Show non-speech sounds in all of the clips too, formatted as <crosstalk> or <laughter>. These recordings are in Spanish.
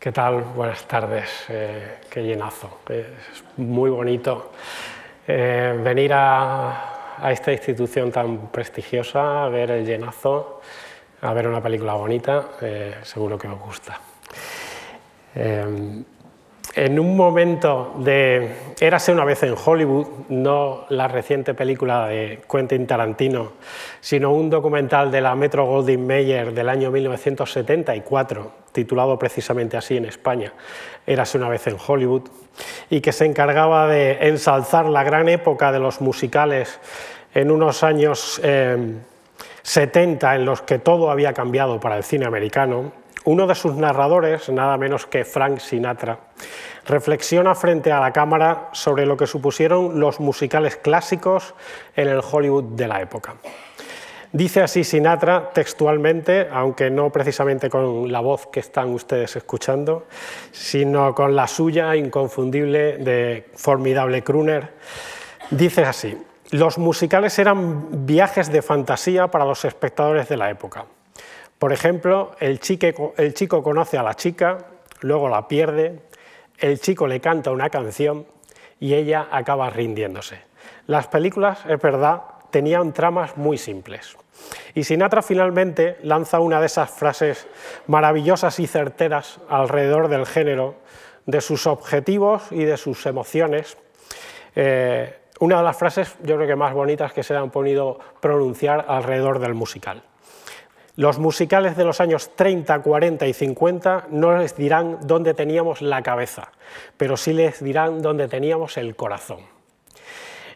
¿Qué tal? Buenas tardes. Eh, qué llenazo. Es muy bonito eh, venir a, esta institución tan prestigiosa, a ver el llenazo, a ver una película bonita. Eh, seguro que os gusta en un momento de Érase una vez en Hollywood, no la reciente película de Quentin Tarantino, sino un documental de la Metro Goldwyn Mayer del año 1974, titulado precisamente así en España, Érase una vez en Hollywood, y que se encargaba de ensalzar la gran época de los musicales en unos años 70 eh, en los que todo había cambiado para el cine americano, uno de sus narradores, nada menos que Frank Sinatra, reflexiona frente a la cámara sobre lo que supusieron los musicales clásicos en el Hollywood de la época. Dice así Sinatra textualmente, aunque no precisamente con la voz que están ustedes escuchando, sino con la suya inconfundible de formidable crooner. Dice así, los musicales eran viajes de fantasía para los espectadores de la época. Por ejemplo, el, chico conoce a la chica, luego la pierde, el chico le canta una canción y ella acaba rindiéndose. Las películas, es verdad, tenían tramas muy simples. Y Sinatra finalmente lanza una de esas frases maravillosas y certeras alrededor del género, de sus objetivos y de sus emociones. Eh, una de las frases, yo creo que más bonitas que se han podido pronunciar alrededor del musical. Los musicales de los años 30, 40 y 50 no les dirán dónde teníamos la cabeza, pero sí les dirán dónde teníamos el corazón.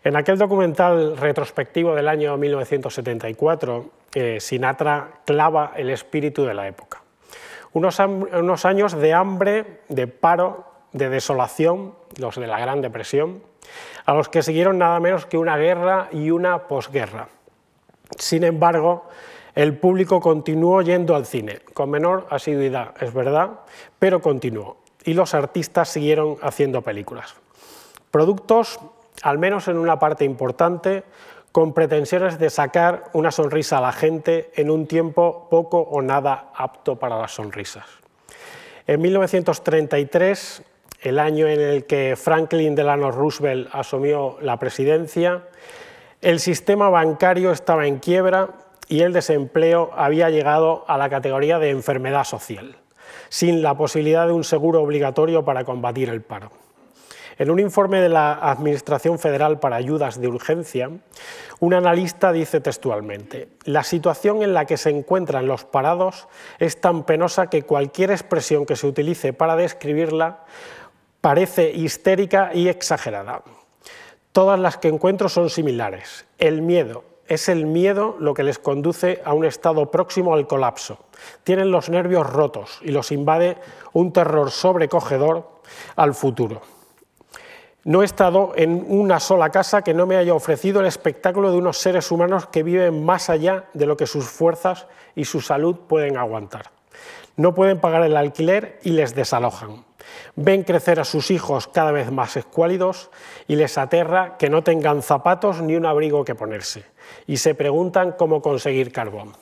En aquel documental retrospectivo del año 1974, eh, Sinatra clava el espíritu de la época. Unos, unos años de hambre, de paro, de desolación, los de la Gran Depresión, a los que siguieron nada menos que una guerra y una posguerra. Sin embargo, el público continuó yendo al cine, con menor asiduidad, es verdad, pero continuó. Y los artistas siguieron haciendo películas. Productos, al menos en una parte importante, con pretensiones de sacar una sonrisa a la gente en un tiempo poco o nada apto para las sonrisas. En 1933, el año en el que Franklin Delano Roosevelt asumió la presidencia, el sistema bancario estaba en quiebra y el desempleo había llegado a la categoría de enfermedad social, sin la posibilidad de un seguro obligatorio para combatir el paro. En un informe de la Administración Federal para Ayudas de Urgencia, un analista dice textualmente, la situación en la que se encuentran los parados es tan penosa que cualquier expresión que se utilice para describirla parece histérica y exagerada. Todas las que encuentro son similares. El miedo, es el miedo lo que les conduce a un estado próximo al colapso. Tienen los nervios rotos y los invade un terror sobrecogedor al futuro. No he estado en una sola casa que no me haya ofrecido el espectáculo de unos seres humanos que viven más allá de lo que sus fuerzas y su salud pueden aguantar. No pueden pagar el alquiler y les desalojan. Ven crecer a sus hijos cada vez más escuálidos y les aterra que no tengan zapatos ni un abrigo que ponerse, y se preguntan cómo conseguir carbón.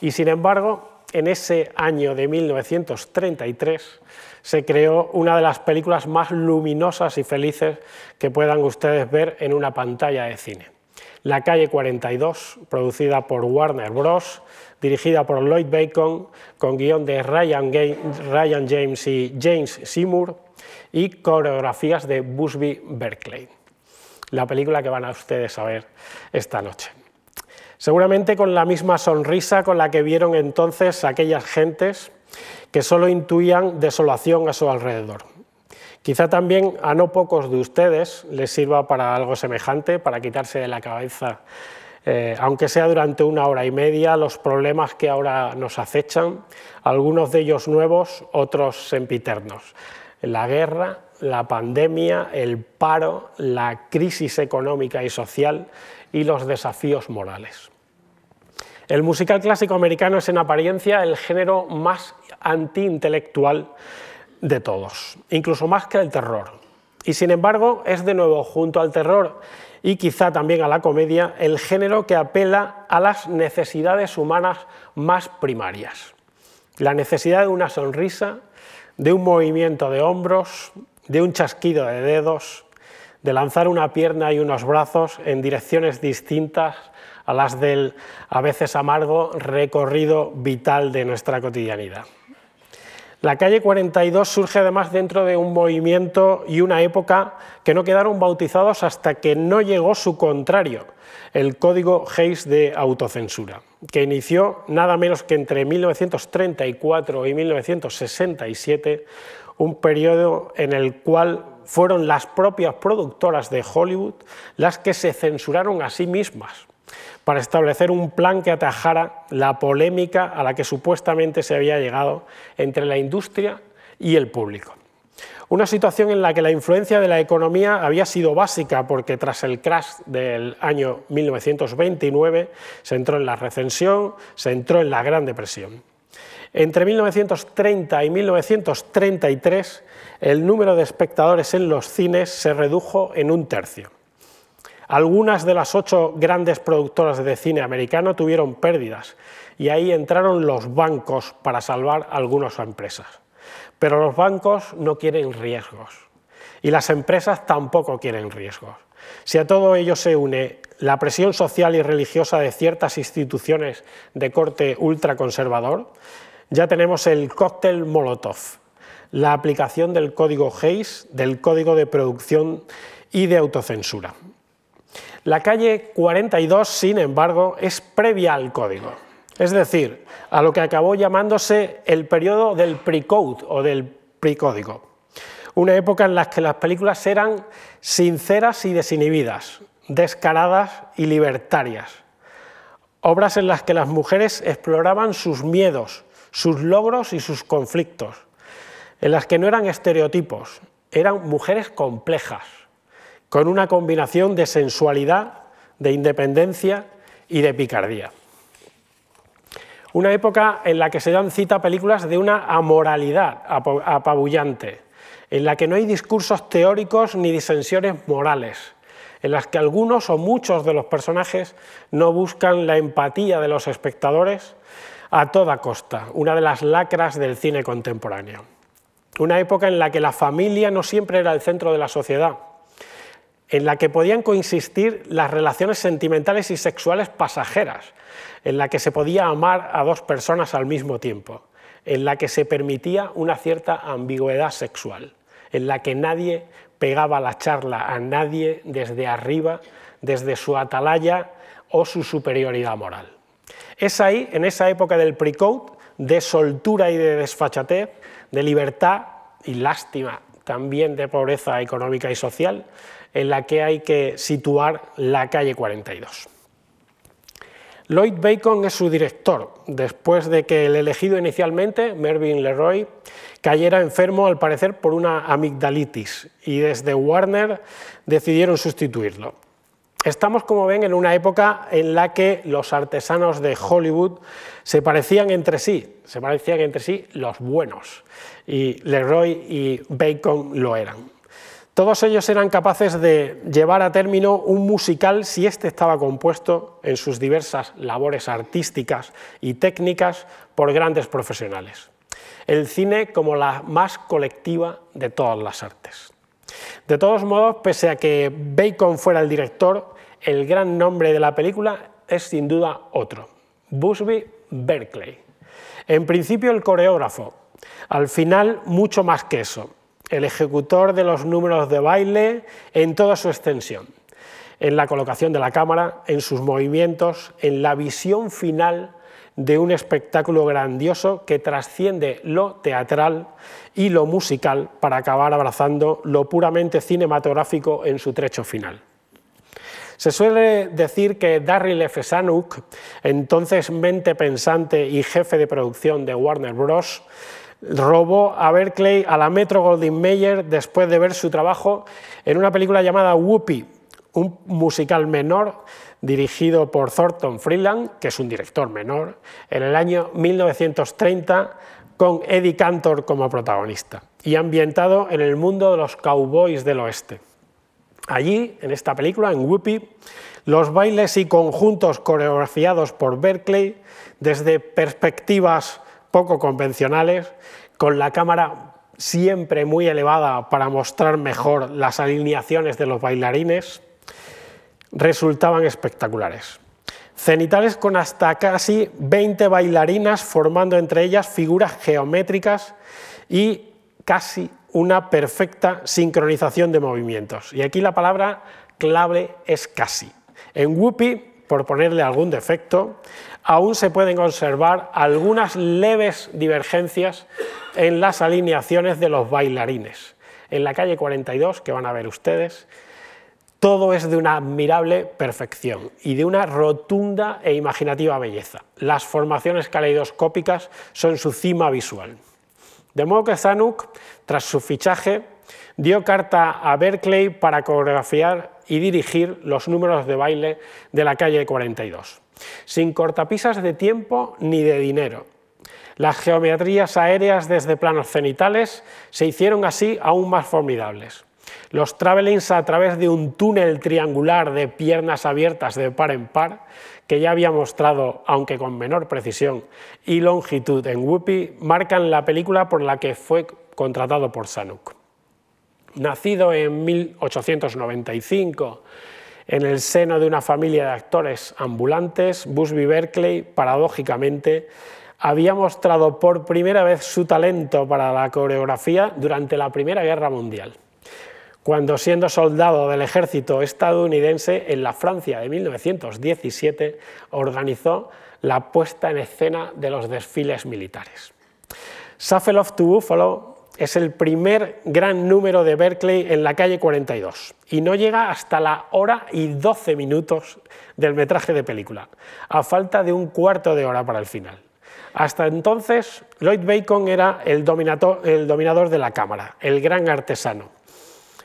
Y sin embargo, en ese año de 1933 se creó una de las películas más luminosas y felices que puedan ustedes ver en una pantalla de cine. La calle 42, producida por Warner Bros., dirigida por Lloyd Bacon, con guion de Ryan, James y James Seymour, y coreografías de Busby Berkeley. La película que van a ustedes a ver esta noche. Seguramente con la misma sonrisa con la que vieron entonces aquellas gentes que solo intuían desolación a su alrededor. Quizá también a no pocos de ustedes les sirva para algo semejante, para quitarse de la cabeza eh, aunque sea durante una hora y media, los problemas que ahora nos acechan, algunos de ellos nuevos, otros sempiternos. La guerra, la pandemia, el paro, la crisis económica y social y los desafíos morales. El musical clásico americano es en apariencia el género más antiintelectual de todos, incluso más que el terror. Y sin embargo es de nuevo junto al terror y quizá también a la comedia, el género que apela a las necesidades humanas más primarias. La necesidad de una sonrisa, de un movimiento de hombros, de un chasquido de dedos, de lanzar una pierna y unos brazos en direcciones distintas a las del a veces amargo recorrido vital de nuestra cotidianidad. La calle 42 surge además dentro de un movimiento y una época que no quedaron bautizados hasta que no llegó su contrario, el Código Hayes de autocensura, que inició nada menos que entre 1934 y 1967, un periodo en el cual fueron las propias productoras de Hollywood las que se censuraron a sí mismas para establecer un plan que atajara la polémica a la que supuestamente se había llegado entre la industria y el público. Una situación en la que la influencia de la economía había sido básica porque tras el crash del año 1929 se entró en la recesión, se entró en la Gran Depresión. Entre 1930 y 1933 el número de espectadores en los cines se redujo en un tercio. Algunas de las ocho grandes productoras de cine americano tuvieron pérdidas y ahí entraron los bancos para salvar algunas empresas. Pero los bancos no quieren riesgos y las empresas tampoco quieren riesgos. Si a todo ello se une la presión social y religiosa de ciertas instituciones de corte ultraconservador, ya tenemos el cóctel Molotov, la aplicación del código Hayes, del código de producción y de autocensura. La calle 42, sin embargo, es previa al código, es decir, a lo que acabó llamándose el periodo del pre-code o del precódigo, una época en la que las películas eran sinceras y desinhibidas, descaradas y libertarias, obras en las que las mujeres exploraban sus miedos, sus logros y sus conflictos, en las que no eran estereotipos, eran mujeres complejas, con una combinación de sensualidad, de independencia y de picardía. Una época en la que se dan cita películas de una amoralidad apabullante, en la que no hay discursos teóricos ni disensiones morales, en las que algunos o muchos de los personajes no buscan la empatía de los espectadores a toda costa, una de las lacras del cine contemporáneo. Una época en la que la familia no siempre era el centro de la sociedad, en la que podían coexistir las relaciones sentimentales y sexuales pasajeras, en la que se podía amar a dos personas al mismo tiempo, en la que se permitía una cierta ambigüedad sexual, en la que nadie pegaba la charla a nadie desde arriba, desde su atalaya o su superioridad moral. Es ahí, en esa época del pre-code, de soltura y de desfachatez, de libertad y lástima, también de pobreza económica y social, en la que hay que situar la calle 42. Lloyd Bacon es su director, después de que el elegido inicialmente, Mervyn Leroy, cayera enfermo al parecer por una amigdalitis y desde Warner decidieron sustituirlo. Estamos, como ven, en una época en la que los artesanos de Hollywood se parecían entre sí, se parecían entre sí los buenos, y Leroy y Bacon lo eran. Todos ellos eran capaces de llevar a término un musical si éste estaba compuesto en sus diversas labores artísticas y técnicas por grandes profesionales. El cine como la más colectiva de todas las artes. De todos modos, pese a que Bacon fuera el director, el gran nombre de la película es sin duda otro, Busby Berkeley. En principio el coreógrafo, al final mucho más que eso, el ejecutor de los números de baile en toda su extensión, en la colocación de la cámara, en sus movimientos, en la visión final de un espectáculo grandioso que trasciende lo teatral y lo musical para acabar abrazando lo puramente cinematográfico en su trecho final. Se suele decir que Darryl F. Zanuck, entonces mente pensante y jefe de producción de Warner Bros., robó a Berkeley a la Metro Goldwyn Mayer después de ver su trabajo en una película llamada Whoopi, un musical menor dirigido por Thornton Freeland, que es un director menor, en el año 1930 con Eddie Cantor como protagonista y ambientado en el mundo de los cowboys del oeste. Allí, en esta película, en Whoopi, los bailes y conjuntos coreografiados por Berkeley desde perspectivas poco convencionales, con la cámara siempre muy elevada para mostrar mejor las alineaciones de los bailarines, resultaban espectaculares. Cenitales con hasta casi 20 bailarinas formando entre ellas figuras geométricas y casi una perfecta sincronización de movimientos. Y aquí la palabra clave es casi. En Whoopi, por ponerle algún defecto, aún se pueden observar algunas leves divergencias en las alineaciones de los bailarines. En la calle 42, que van a ver ustedes, todo es de una admirable perfección y de una rotunda e imaginativa belleza. Las formaciones caleidoscópicas son su cima visual. De modo que Zanuck, tras su fichaje, dio carta a Berkeley para coreografiar y dirigir los números de baile de la calle 42, sin cortapisas de tiempo ni de dinero. Las geometrías aéreas desde planos cenitales se hicieron así aún más formidables. Los travelings a través de un túnel triangular de piernas abiertas de par en par, que ya había mostrado, aunque con menor precisión y longitud en Whoopi, marcan la película por la que fue contratado por Sanuk. Nacido en 1895 en el seno de una familia de actores ambulantes, Busby Berkeley, paradójicamente, había mostrado por primera vez su talento para la coreografía durante la Primera Guerra Mundial cuando siendo soldado del ejército estadounidense en la Francia de 1917 organizó la puesta en escena de los desfiles militares. Shuffle of to Buffalo es el primer gran número de Berkeley en la calle 42 y no llega hasta la hora y 12 minutos del metraje de película, a falta de un cuarto de hora para el final. Hasta entonces, Lloyd Bacon era el, el dominador de la cámara, el gran artesano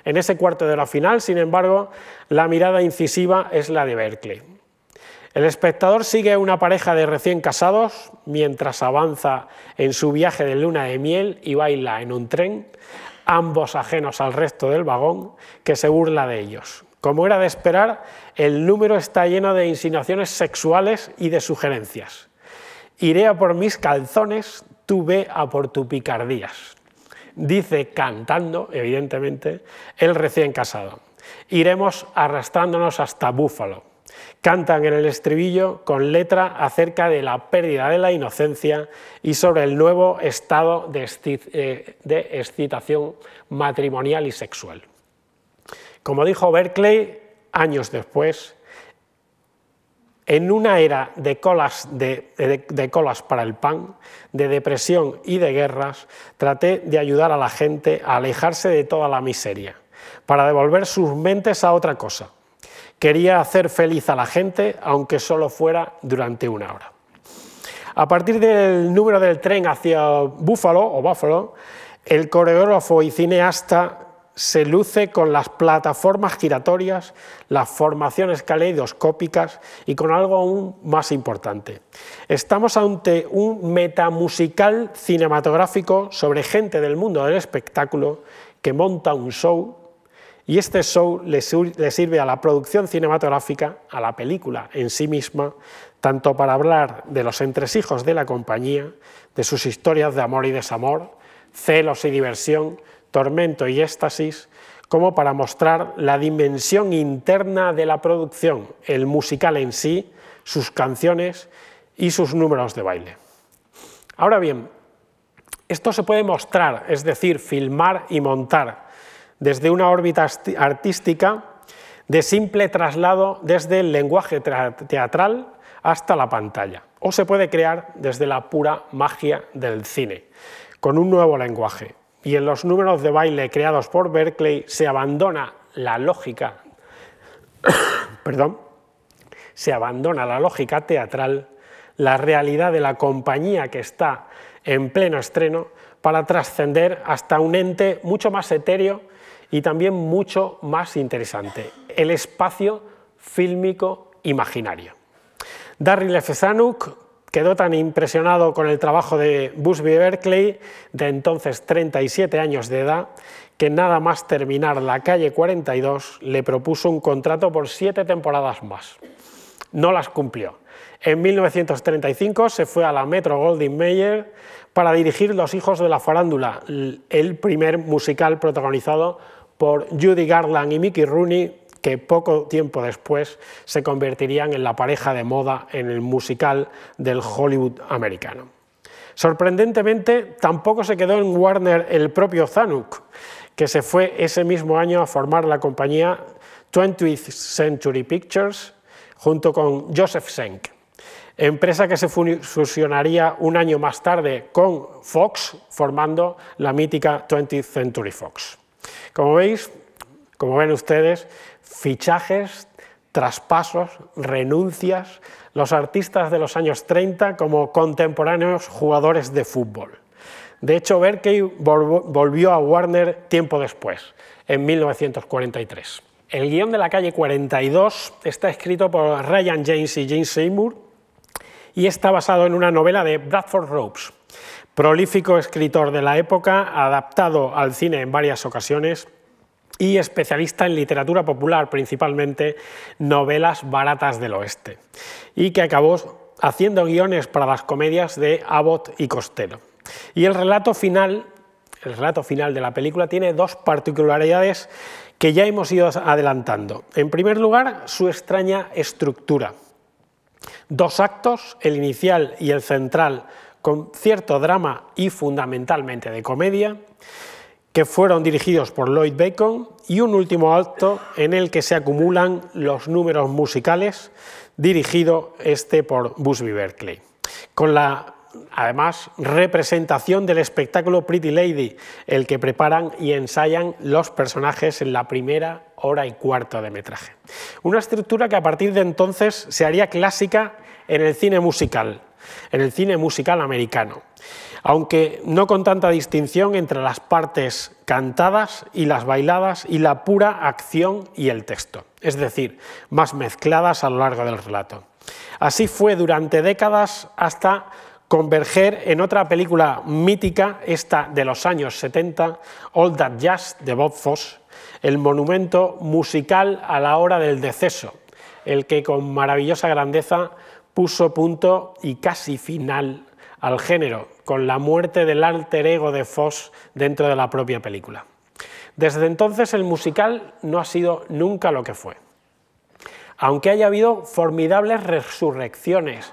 en ese cuarto de hora final, sin embargo, la mirada incisiva es la de Berkeley. El espectador sigue a una pareja de recién casados mientras avanza en su viaje de luna de miel y baila en un tren, ambos ajenos al resto del vagón, que se burla de ellos. Como era de esperar, el número está lleno de insinuaciones sexuales y de sugerencias. Iré a por mis calzones, tú ve a por tu picardías dice cantando, evidentemente, el recién casado. Iremos arrastrándonos hasta Búfalo. Cantan en el estribillo con letra acerca de la pérdida de la inocencia y sobre el nuevo estado de, eh, excitación matrimonial y sexual. Como dijo Berkeley años después, en una era de colas, de, colas, para el pan, de depresión y de guerras, traté de ayudar a la gente a alejarse de toda la miseria, para devolver sus mentes a otra cosa. Quería hacer feliz a la gente, aunque solo fuera durante una hora. A partir del número del tren hacia Buffalo, o Buffalo, el coreógrafo y cineasta se luce con las plataformas giratorias, las formaciones caleidoscópicas y con algo aún más importante. Estamos ante un metamusical cinematográfico sobre gente del mundo del espectáculo que monta un show y este show le sirve a la producción cinematográfica, a la película en sí misma, tanto para hablar de los entresijos de la compañía, de sus historias de amor y desamor, celos y diversión, tormento y éxtasis, como para mostrar la dimensión interna de la producción, el musical en sí, sus canciones y sus números de baile. Ahora bien, esto se puede mostrar, es decir, filmar y montar desde una órbita artística de simple traslado desde el lenguaje teatral hasta la pantalla, o se puede crear desde la pura magia del cine, con un nuevo lenguaje, y en los números de baile creados por Berkeley se abandona la lógica, <coughs> perdón, se abandona la lógica teatral, la realidad de la compañía que está en pleno estreno para trascender hasta un ente mucho más etéreo y también mucho más interesante, el espacio fílmico imaginario. Darryl F. Zanuck quedó tan impresionado con el trabajo de Busby Berkeley, de entonces 37 años de edad, que nada más terminar la calle 42 le propuso un contrato por siete temporadas más. No las cumplió. En 1935 se fue a la Metro Goldwyn Mayer para dirigir Los hijos de la farándula, el primer musical protagonizado por Judy Garland y Mickey Rooney, que poco tiempo después se convertirían en la pareja de moda en el musical del Hollywood americano. Sorprendentemente, tampoco se quedó en Warner el propio Zanuck, que se fue ese mismo año a formar la compañía 20th Century Pictures junto con Joseph Schenck, empresa que se fusionaría un año más tarde con Fox, formando la mítica 20th Century Fox. Como veis, como ven ustedes, fichajes, traspasos, renuncias, los artistas de los años 30 como contemporáneos jugadores de fútbol. De hecho, Berkey volvió a Warner tiempo después, en 1943. El guion de la calle 42 está escrito por Ryan James y James Seymour y está basado en una novela de Bradford Ropes, prolífico escritor de la época, adaptado al cine en varias ocasiones y especialista en literatura popular, principalmente novelas baratas del oeste, y que acabó haciendo guiones para las comedias de Abbott y Costello. Y el relato final, el relato final de la película tiene dos particularidades que ya hemos ido adelantando. En primer lugar, su extraña estructura. Dos actos, el inicial y el central, con cierto drama y fundamentalmente de comedia, que fueron dirigidos por Lloyd Bacon, y un último acto en el que se acumulan los números musicales, dirigido este por Busby Berkeley, con la además representación del espectáculo Pretty Lady, el que preparan y ensayan los personajes en la primera hora y cuarto de metraje. Una estructura que a partir de entonces se haría clásica en el cine musical, en el cine musical americano aunque no con tanta distinción entre las partes cantadas y las bailadas y la pura acción y el texto, es decir, más mezcladas a lo largo del relato. Así fue durante décadas hasta converger en otra película mítica, esta de los años 70, All That Jazz de Bob Fosse, el monumento musical a la hora del deceso, el que con maravillosa grandeza puso punto y casi final al género, con la muerte del alter ego de Foss dentro de la propia película. Desde entonces el musical no ha sido nunca lo que fue. Aunque haya habido formidables resurrecciones,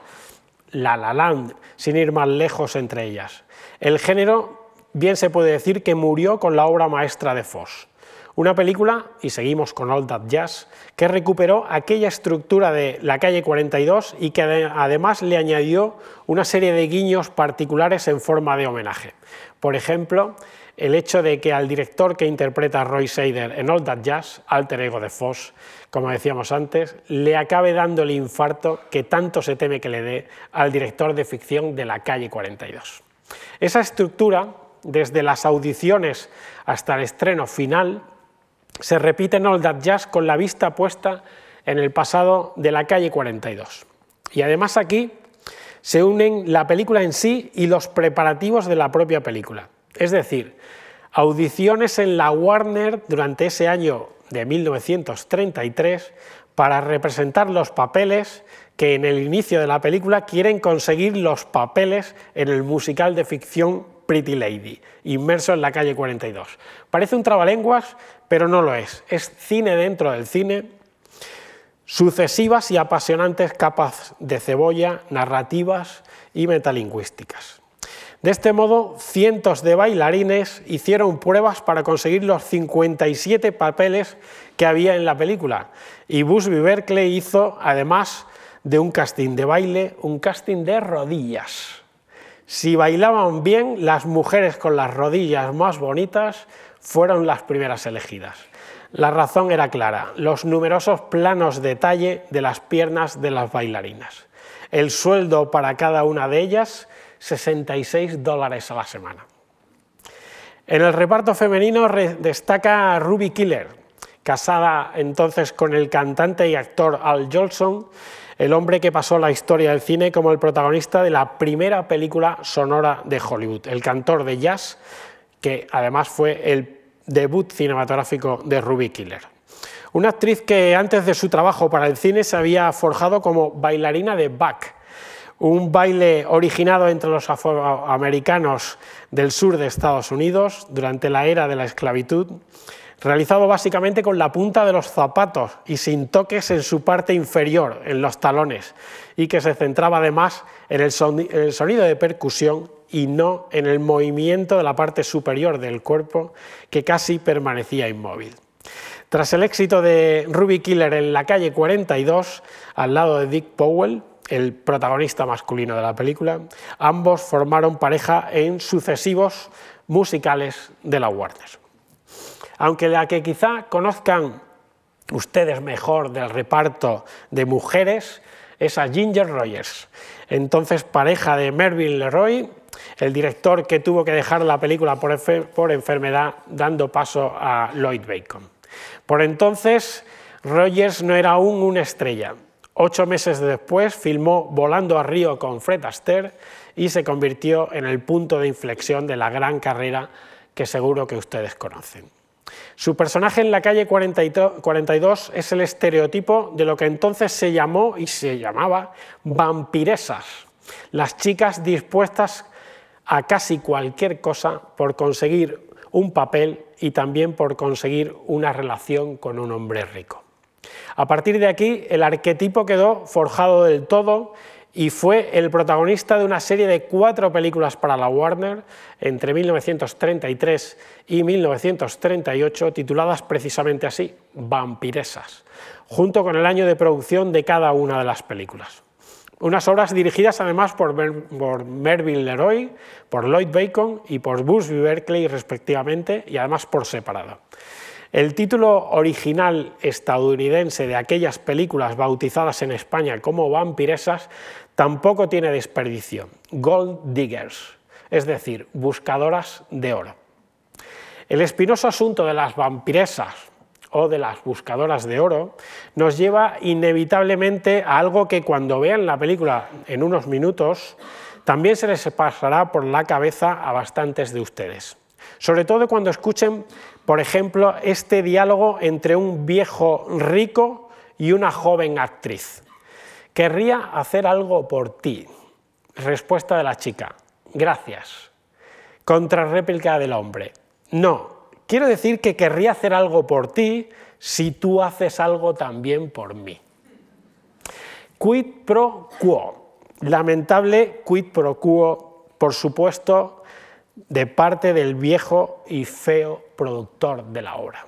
La La Land, sin ir más lejos entre ellas. El género bien se puede decir que murió con la obra maestra de Foss. Una película, y seguimos con All That Jazz, que recuperó aquella estructura de la calle 42 y que además le añadió una serie de guiños particulares en forma de homenaje. Por ejemplo, el hecho de que al director que interpreta a Roy Seider en All That Jazz, alter ego de Foss, como decíamos antes, le acabe dando el infarto que tanto se teme que le dé al director de ficción de la calle 42. Esa estructura, desde las audiciones hasta el estreno final, se repite en All That Jazz con la vista puesta en el pasado de la calle 42. Y además aquí se unen la película en sí y los preparativos de la propia película. Es decir, audiciones en la Warner durante ese año de 1933 para representar los papeles que en el inicio de la película quieren conseguir los papeles en el musical de ficción Pretty Lady, inmerso en la calle 42. Parece un trabalenguas, pero no lo es. Es cine dentro del cine, sucesivas y apasionantes capas de cebolla, narrativas y metalingüísticas. De este modo, cientos de bailarines hicieron pruebas para conseguir los 57 papeles que había en la película. Y Busby Berkeley hizo, además de un casting de baile, un casting de rodillas. Si bailaban bien, las mujeres con las rodillas más bonitas fueron las primeras elegidas. La razón era clara, los numerosos planos detalle de las piernas de las bailarinas. El sueldo para cada una de ellas, 66 dólares a la semana. En el reparto femenino destaca Ruby Killer, casada entonces con el cantante y actor Al Jolson, el hombre que pasó la historia del cine como el protagonista de la primera película sonora de Hollywood, el cantor de jazz que además fue el debut cinematográfico de Ruby Killer. Una actriz que antes de su trabajo para el cine se había forjado como bailarina de back, un baile originado entre los afroamericanos del sur de Estados Unidos durante la era de la esclavitud, realizado básicamente con la punta de los zapatos y sin toques en su parte inferior, en los talones, y que se centraba además en el sonido de percusión y no en el movimiento de la parte superior del cuerpo, que casi permanecía inmóvil. Tras el éxito de Ruby Killer en la calle 42, al lado de Dick Powell, el protagonista masculino de la película, ambos formaron pareja en sucesivos musicales de la Warner. Aunque la que quizá conozcan ustedes mejor del reparto de mujeres es a Ginger Rogers, entonces pareja de Mervyn Leroy, el director que tuvo que dejar la película por, por enfermedad dando paso a Lloyd Bacon. Por entonces, Rogers no era aún una estrella. Ocho meses después filmó Volando a Río con Fred Astaire y se convirtió en el punto de inflexión de la gran carrera que seguro que ustedes conocen. Su personaje en la calle 42 es el estereotipo de lo que entonces se llamó y se llamaba vampiresas, las chicas dispuestas a casi cualquier cosa por conseguir un papel y también por conseguir una relación con un hombre rico. A partir de aquí, el arquetipo quedó forjado del todo y fue el protagonista de una serie de cuatro películas para la Warner entre 1933 y 1938, tituladas precisamente así, Vampiresas, junto con el año de producción de cada una de las películas. Unas obras dirigidas además por, Mervyn Leroy, por Lloyd Bacon y por Busby Berkeley respectivamente, y además por separado. El título original estadounidense de aquellas películas bautizadas en España como vampiresas tampoco tiene desperdicio, Gold Diggers, es decir, buscadoras de oro. El espinoso asunto de las vampiresas o de las buscadoras de oro nos lleva inevitablemente a algo que cuando vean la película en unos minutos también se les pasará por la cabeza a bastantes de ustedes. Sobre todo cuando escuchen, por ejemplo, este diálogo entre un viejo rico y una joven actriz. Querría hacer algo por ti. Respuesta de la chica. Gracias. Contrarréplica del hombre. No, quiero decir que querría hacer algo por ti si tú haces algo también por mí. Quid pro quo. Lamentable quid pro quo, por supuesto, de parte del viejo y feo productor de la obra.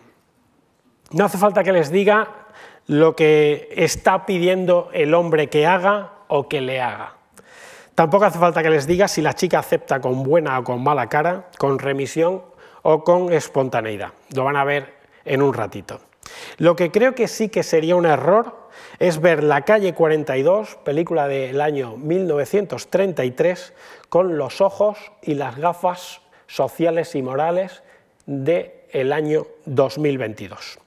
No hace falta que les diga lo que está pidiendo el hombre que haga o que le haga. Tampoco hace falta que les diga si la chica acepta con buena o con mala cara, con remisión o con espontaneidad. Lo van a ver en un ratito. Lo que creo que sí que sería un error es ver La calle 42, película del año 1933, con los ojos y las gafas sociales y morales del año 2022.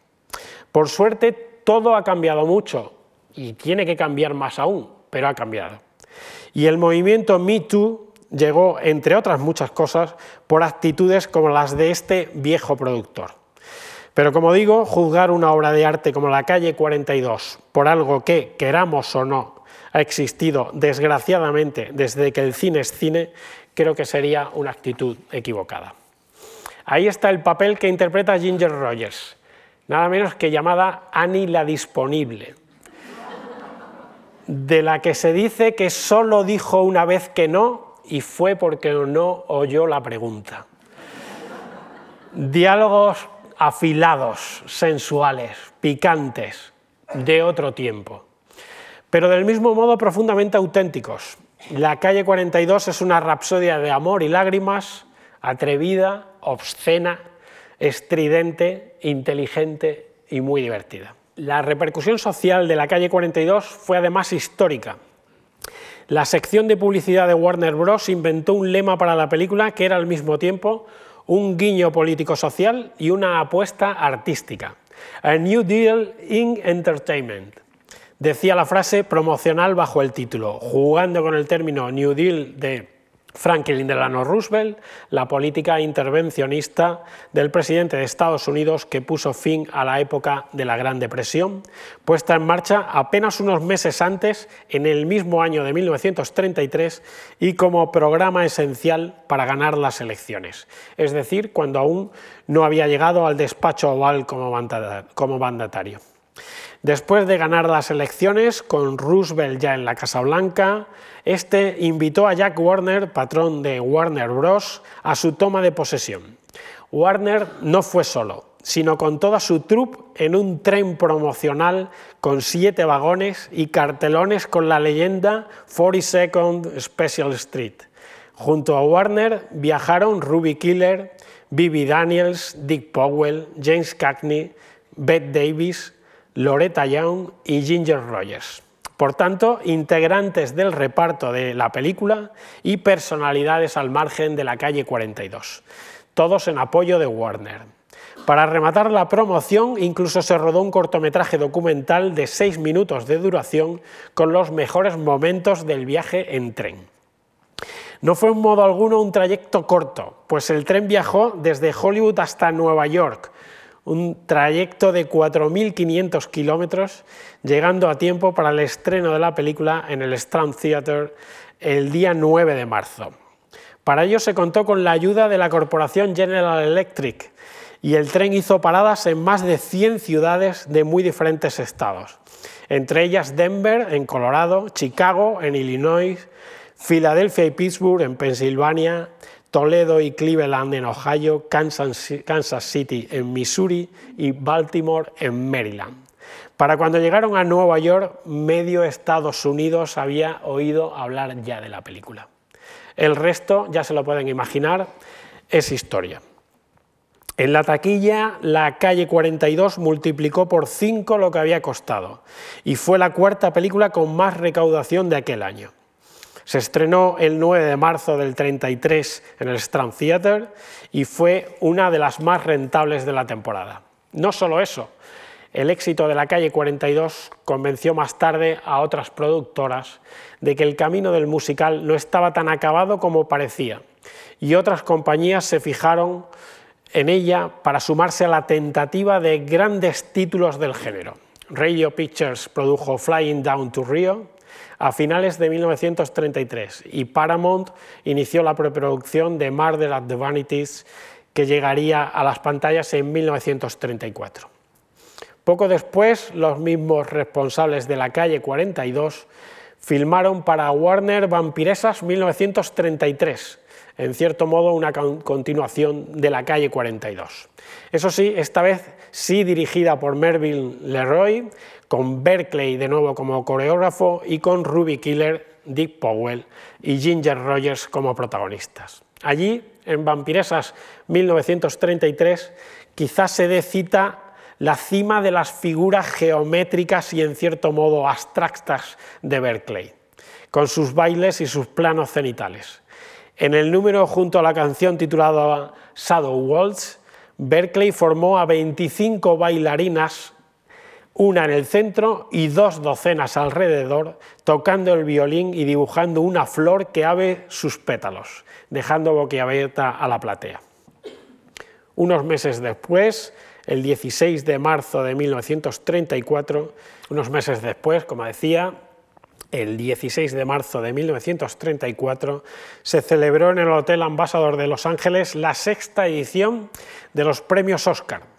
Por suerte, todo ha cambiado mucho y tiene que cambiar más aún, pero ha cambiado. Y el movimiento Me Too llegó, entre otras muchas cosas, por actitudes como las de este viejo productor. Pero como digo, juzgar una obra de arte como La calle 42 por algo que, queramos o no, ha existido desgraciadamente desde que el cine es cine, creo que sería una actitud equivocada. Ahí está el papel que interpreta Ginger Rogers, nada menos que llamada Annie la Disponible, de la que se dice que solo dijo una vez que no y fue porque no oyó la pregunta. Diálogos afilados, sensuales, picantes, de otro tiempo, pero del mismo modo profundamente auténticos. La calle 42 es una rapsodia de amor y lágrimas, atrevida, obscena, estridente, inteligente y muy divertida. La repercusión social de la calle 42 fue además histórica. La sección de publicidad de Warner Bros. inventó un lema para la película que era al mismo tiempo un guiño político-social y una apuesta artística. A New Deal in Entertainment. Decía la frase promocional bajo el título, jugando con el término New Deal de Franklin Delano Roosevelt, la política intervencionista del presidente de Estados Unidos que puso fin a la época de la Gran Depresión, puesta en marcha apenas unos meses antes, en el mismo año de 1933, y como programa esencial para ganar las elecciones, es decir, cuando aún no había llegado al despacho oval como mandatario. Después de ganar las elecciones, con Roosevelt ya en la Casa Blanca, este invitó a Jack Warner, patrón de Warner Bros., a su toma de posesión. Warner no fue solo, sino con toda su troupe en un tren promocional con siete vagones y cartelones con la leyenda 42nd Special Street. Junto a Warner viajaron Ruby Killer, Bibi Daniels, Dick Powell, James Cagney, Bette Davis, Loretta Young y Ginger Rogers. Por tanto, integrantes del reparto de la película y personalidades al margen de la calle 42, todos en apoyo de Warner. Para rematar la promoción, incluso se rodó un cortometraje documental de seis minutos de duración con los mejores momentos del viaje en tren. No fue en modo alguno un trayecto corto, pues el tren viajó desde Hollywood hasta Nueva York, un trayecto de 4.500 kilómetros, llegando a tiempo para el estreno de la película en el Strand Theatre el día 9 de marzo. Para ello se contó con la ayuda de la corporación General Electric y el tren hizo paradas en más de 100 ciudades de muy diferentes estados, entre ellas Denver, en Colorado, Chicago, en Illinois, Filadelfia y Pittsburgh, en Pensilvania, Toledo y Cleveland en Ohio, Kansas City en Missouri y Baltimore en Maryland. Para cuando llegaron a Nueva York, medio Estados Unidos había oído hablar ya de la película. El resto, ya se lo pueden imaginar, es historia. En la taquilla, la calle 42 multiplicó por 5 lo que había costado y fue la cuarta película con más recaudación de aquel año. Se estrenó el 9 de marzo del 33 en el Strand Theatre y fue una de las más rentables de la temporada. No solo eso, el éxito de la calle 42 convenció más tarde a otras productoras de que el camino del musical no estaba tan acabado como parecía y otras compañías se fijaron en ella para sumarse a la tentativa de grandes títulos del género. Radio Pictures produjo Flying Down to Rio, a finales de 1933 y Paramount inició la preproducción de Murder at the Vanities que llegaría a las pantallas en 1934. Poco después, los mismos responsables de la calle 42 filmaron para Warner Vampiresas 1933, en cierto modo una continuación de la calle 42. Eso sí, esta vez sí dirigida por Mervyn Leroy, con Berkeley de nuevo como coreógrafo y con Ruby Killer, Dick Powell y Ginger Rogers como protagonistas. Allí, en Vampiresas 1933, quizás se dé cita la cima de las figuras geométricas y en cierto modo abstractas de Berkeley, con sus bailes y sus planos cenitales. En el número junto a la canción titulada Shadow Waltz, Berkeley formó a 25 bailarinas una en el centro y dos docenas alrededor, tocando el violín y dibujando una flor que abre sus pétalos, dejando boquiabierta a la platea. Unos meses después, el 16 de marzo de 1934, unos meses después, como decía, el 16 de marzo de 1934, se celebró en el Hotel Ambasador de Los Ángeles la sexta edición de los premios Oscar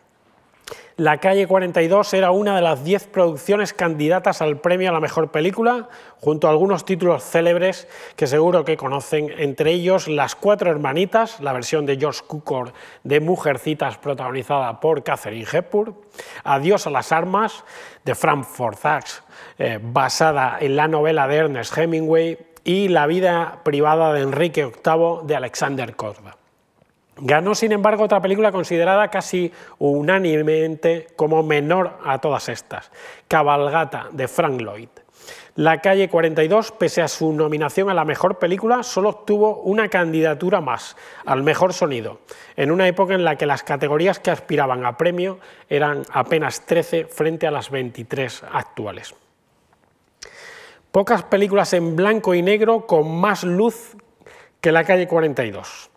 la calle 42 era una de las 10 producciones candidatas al premio a la mejor película, junto a algunos títulos célebres que seguro que conocen, entre ellos Las Cuatro Hermanitas, la versión de George Cukor de Mujercitas protagonizada por Catherine Hepburn, Adiós a las armas de Frank Forzax, eh, basada en la novela de Ernest Hemingway, y La vida privada de Enrique VIII de Alexander Korda. Ganó, sin embargo, otra película considerada casi unánimemente como menor a todas estas, Cabalgata, de Frank Lloyd. La calle 42, pese a su nominación a la mejor película, solo obtuvo una candidatura más, al mejor sonido, en una época en la que las categorías que aspiraban a premio eran apenas 13 frente a las 23 actuales. Pocas películas en blanco y negro con más luz que la calle 42.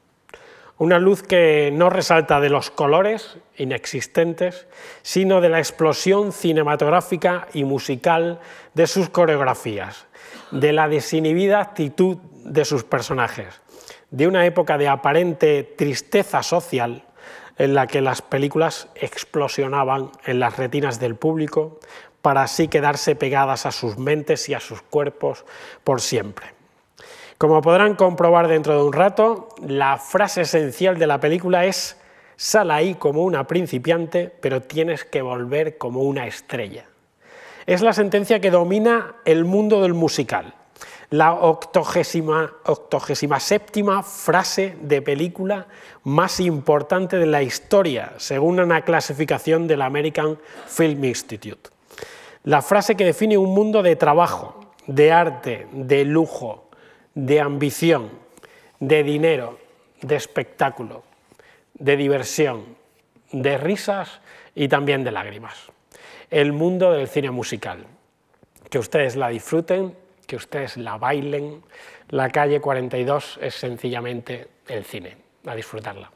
Una luz que no resalta de los colores inexistentes, sino de la explosión cinematográfica y musical de sus coreografías, de la desinhibida actitud de sus personajes, de una época de aparente tristeza social en la que las películas explosionaban en las retinas del público para así quedarse pegadas a sus mentes y a sus cuerpos por siempre. Como podrán comprobar dentro de un rato, la frase esencial de la película es sal ahí como una principiante, pero tienes que volver como una estrella. Es la sentencia que domina el mundo del musical, la octogésima, octogésima séptima frase de película más importante de la historia, según una clasificación del American Film Institute. La frase que define un mundo de trabajo, de arte, de lujo, de ambición, de dinero, de espectáculo, de diversión, de risas y también de lágrimas. El mundo del cine musical. Que ustedes la disfruten, que ustedes la bailen. La calle 42 es sencillamente el cine. A disfrutarla.